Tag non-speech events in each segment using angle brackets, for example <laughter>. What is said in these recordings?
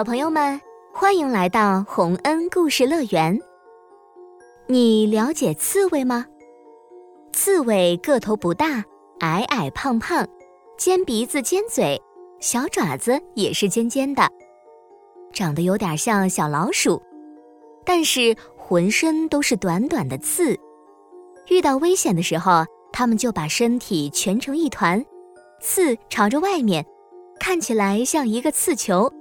小朋友们，欢迎来到洪恩故事乐园。你了解刺猬吗？刺猬个头不大，矮矮胖胖，尖鼻子尖嘴，小爪子也是尖尖的，长得有点像小老鼠，但是浑身都是短短的刺。遇到危险的时候，它们就把身体蜷成一团，刺朝着外面，看起来像一个刺球。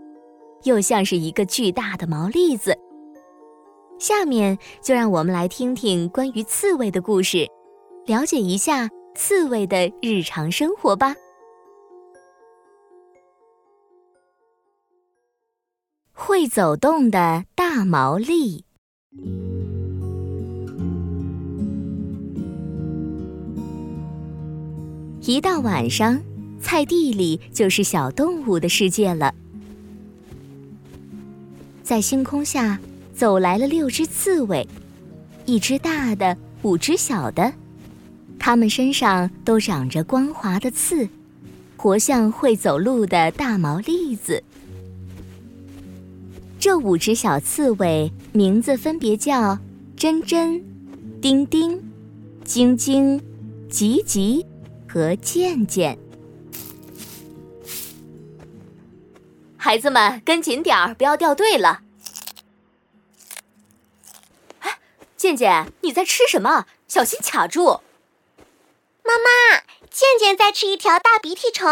又像是一个巨大的毛栗子。下面就让我们来听听关于刺猬的故事，了解一下刺猬的日常生活吧。会走动的大毛栗。一到晚上，菜地里就是小动物的世界了。在星空下，走来了六只刺猬，一只大的，五只小的，它们身上都长着光滑的刺，活像会走路的大毛栗子。这五只小刺猬名字分别叫珍珍、丁丁、晶晶、吉吉和健健。孩子们，跟紧点儿，不要掉队了。哎，健健，你在吃什么？小心卡住。妈妈，健健在吃一条大鼻涕虫。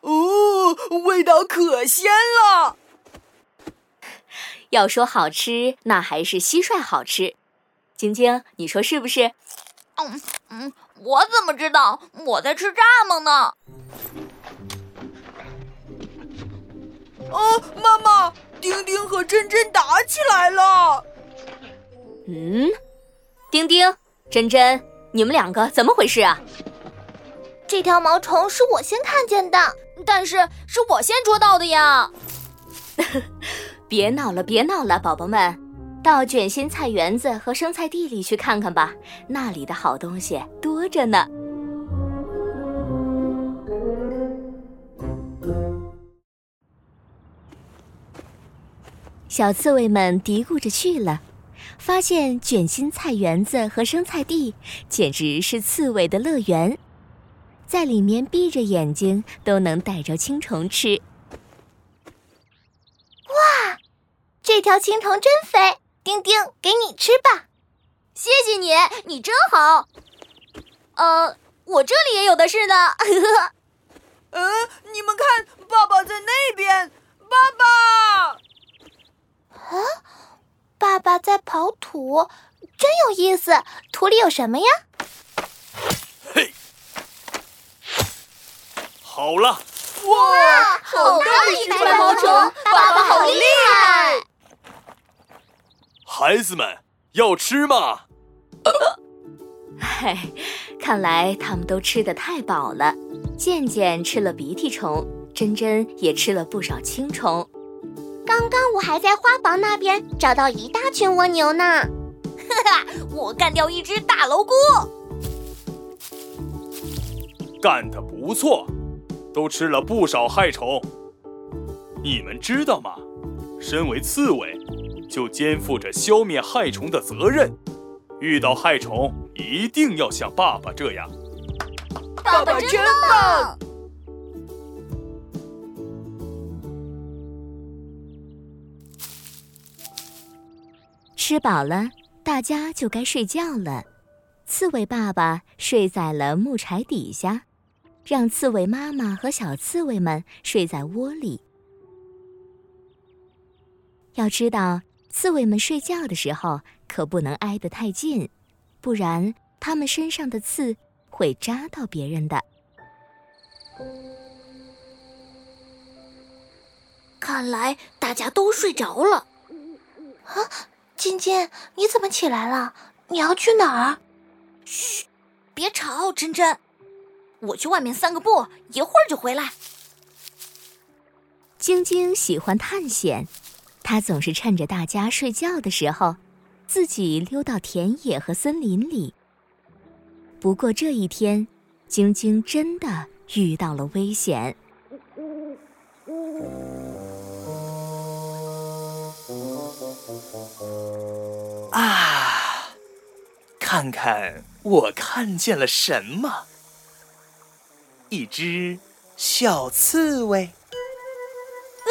哦，味道可鲜了。要说好吃，那还是蟋蟀好吃。晶晶，你说是不是？嗯嗯，我怎么知道？我在吃蚱蜢呢。哦，妈妈，丁丁和珍珍打起来了。嗯，丁丁、珍珍，你们两个怎么回事啊？这条毛虫是我先看见的，但是是我先捉到的呀。<laughs> 别闹了，别闹了，宝宝们，到卷心菜园子和生菜地里去看看吧，那里的好东西多着呢。小刺猬们嘀咕着去了，发现卷心菜园子和生菜地简直是刺猬的乐园，在里面闭着眼睛都能逮着青虫吃。哇，这条青虫真肥！丁丁，给你吃吧。谢谢你，你真好。呃，我这里也有的是呢。嗯，你们看，爸爸在那边。爸爸。啊，爸爸在刨土，真有意思。土里有什么呀？嘿，好了！哇，好大一白毛虫！爸爸好厉害！孩子们要吃吗？<laughs> 嘿，看来他们都吃的太饱了。健健吃了鼻涕虫，珍珍也吃了不少青虫。刚刚我还在花房那边找到一大群蜗牛呢，哈哈！我干掉一只大蝼蛄，干得不错，都吃了不少害虫。你们知道吗？身为刺猬，就肩负着消灭害虫的责任。遇到害虫，一定要像爸爸这样。爸爸真棒！吃饱了，大家就该睡觉了。刺猬爸爸睡在了木柴底下，让刺猬妈妈和小刺猬们睡在窝里。要知道，刺猬们睡觉的时候可不能挨得太近，不然它们身上的刺会扎到别人的。看来大家都睡着了。啊！晶晶，你怎么起来了？你要去哪儿？嘘，别吵，珍珍，我去外面散个步，一会儿就回来。晶晶喜欢探险，她总是趁着大家睡觉的时候，自己溜到田野和森林里。不过这一天，晶晶真的遇到了危险。<laughs> 看看我看见了什么？一只小刺猬。呃，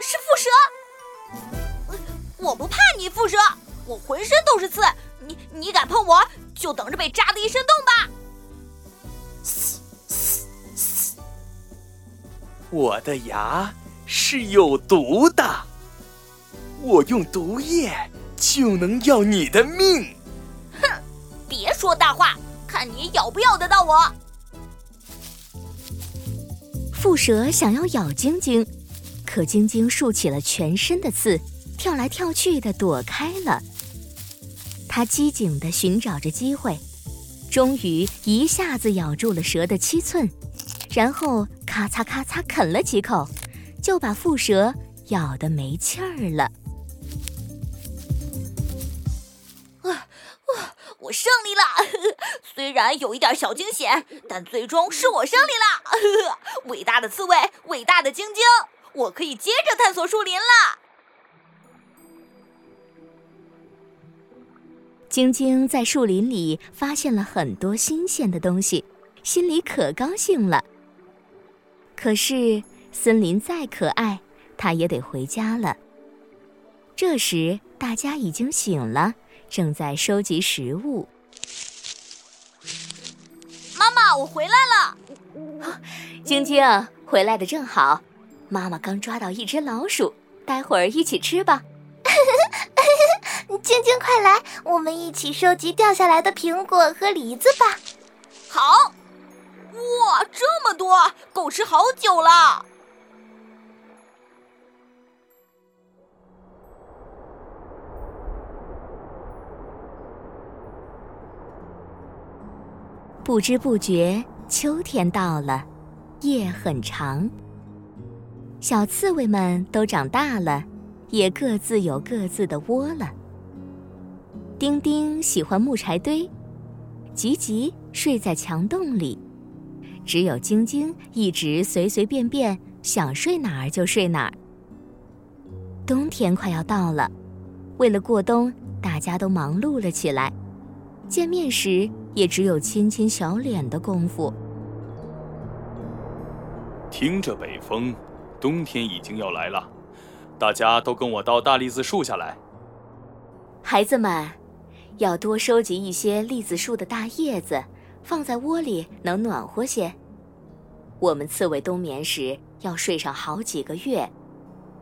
是蝮蛇。我不怕你，蝮蛇，我浑身都是刺。你你敢碰我，就等着被扎的一身洞吧！我的牙是有毒的，我用毒液就能要你的命！说大话，看你咬不咬得到我！蝮蛇想要咬晶晶，可晶晶竖起了全身的刺，跳来跳去的躲开了。它机警地寻找着机会，终于一下子咬住了蛇的七寸，然后咔嚓咔嚓啃了几口，就把蝮蛇咬得没气儿了。胜利了！<laughs> 虽然有一点小惊险，但最终是我胜利了！呵 <laughs> 呵伟大的刺猬，伟大的晶晶，我可以接着探索树林了。晶晶在树林里发现了很多新鲜的东西，心里可高兴了。可是森林再可爱，它也得回家了。这时大家已经醒了，正在收集食物。妈妈，我回来了。晶晶回来的正好，妈妈刚抓到一只老鼠，待会儿一起吃吧。<laughs> 晶晶，快来，我们一起收集掉下来的苹果和梨子吧。好，哇，这么多，够吃好久了。不知不觉，秋天到了，夜很长，小刺猬们都长大了，也各自有各自的窝了。丁丁喜欢木柴堆，吉吉睡在墙洞里，只有晶晶一直随随便便想睡哪儿就睡哪儿。冬天快要到了，为了过冬，大家都忙碌了起来，见面时也只有亲亲小脸的功夫。听着北风，冬天已经要来了，大家都跟我到大栗子树下来。孩子们。要多收集一些栗子树的大叶子，放在窝里能暖和些。我们刺猬冬眠时要睡上好几个月，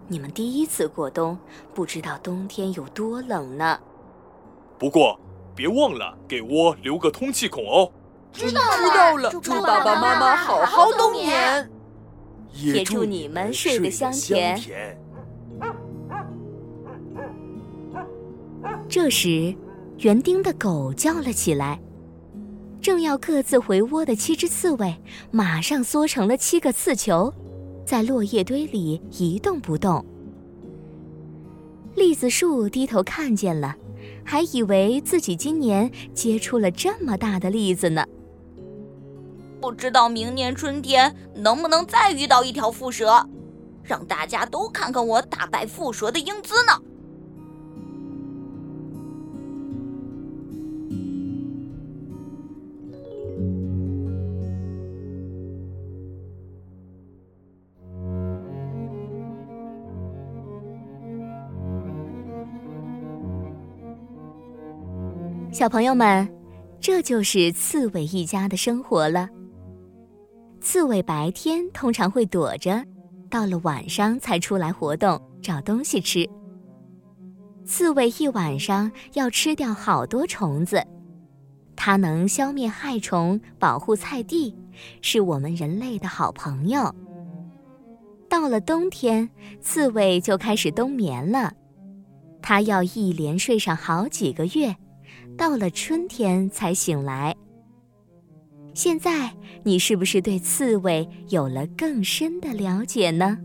你们第一次过冬，不知道冬天有多冷呢。不过别忘了给窝留个通气孔哦。知道了，知道了祝爸爸妈妈好好冬眠，也祝你们睡得香甜。这时。园丁的狗叫了起来，正要各自回窝的七只刺猬，马上缩成了七个刺球，在落叶堆里一动不动。栗子树低头看见了，还以为自己今年结出了这么大的栗子呢。不知道明年春天能不能再遇到一条蝮蛇，让大家都看看我打败蝮蛇的英姿呢。小朋友们，这就是刺猬一家的生活了。刺猬白天通常会躲着，到了晚上才出来活动，找东西吃。刺猬一晚上要吃掉好多虫子，它能消灭害虫，保护菜地，是我们人类的好朋友。到了冬天，刺猬就开始冬眠了，它要一连睡上好几个月。到了春天才醒来。现在你是不是对刺猬有了更深的了解呢？